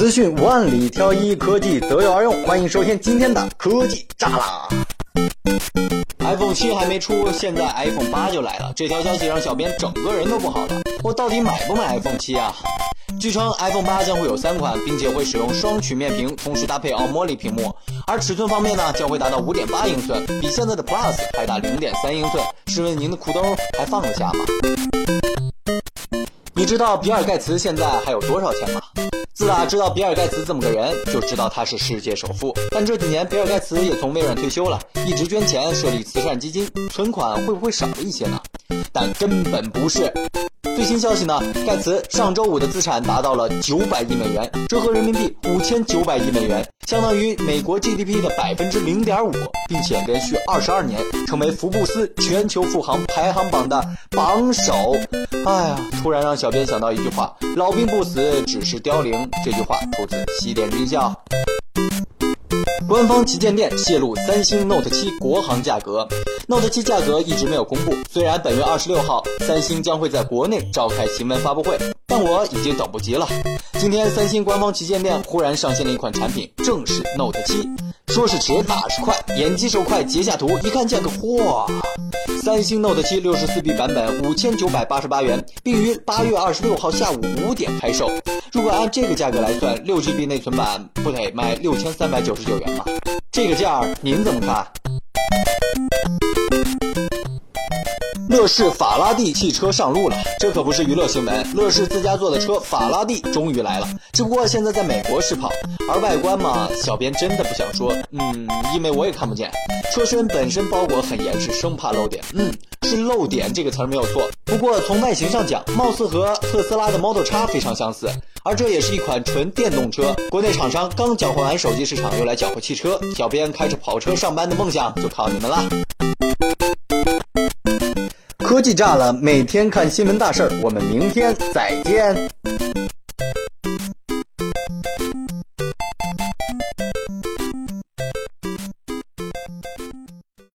资讯万里挑一，科技择优而用。欢迎收听今天的科技炸啦！iPhone 七还没出，现在 iPhone 八就来了。这条消息让小编整个人都不好了。我到底买不买 iPhone 七啊？据称 iPhone 八将会有三款，并且会使用双曲面屏，同时搭配 AMOLED 屏幕。而尺寸方面呢，将会达到五点八英寸，比现在的 Plus 还大零点三英寸。试问您的裤兜还放得下吗？你知道比尔盖茨现在还有多少钱吗？自打知道比尔盖茨这么个人，就知道他是世界首富。但这几年比尔盖茨也从微软退休了，一直捐钱设立慈善基金，存款会不会少了一些呢？但根本不是。最新消息呢，盖茨上周五的资产达到了九百亿美元，折合人民币五千九百亿美元，相当于美国 GDP 的百分之零点五，并且连续二十二年成为福布斯全球富豪排行榜的榜首。哎呀，突然让小编想到一句话：“老兵不死，只是凋零。”这句话出自西点军校。官方旗舰店泄露三星 Note 7国行价格，Note 7价格一直没有公布。虽然本月二十六号三星将会在国内召开新闻发布会，但我已经等不及了。今天三星官方旗舰店忽然上线了一款产品，正是 Note 7。说是迟，打是快，眼疾手快截下图，一看价格，嚯！三星 Note 7 64B 版本五千九百八十八元，并于八月二十六号下午五点开售。如果按这个价格来算，六 GB 内存版不得卖六千三百九十九元吗？这个价您怎么看？乐视法拉第汽车上路了，这可不是娱乐新闻。乐视自家做的车法拉第终于来了，只不过现在在美国试跑。而外观嘛，小编真的不想说，嗯，因为我也看不见。车身本身包裹很严实，生怕漏点。嗯，是漏点这个词儿没有错。不过从外形上讲，貌似和特斯拉的 Model X 非常相似。而这也是一款纯电动车。国内厂商刚搅和完手机市场，又来搅和汽车。小编开着跑车上班的梦想就靠你们了。科技炸了，每天看新闻大事儿，我们明天再见。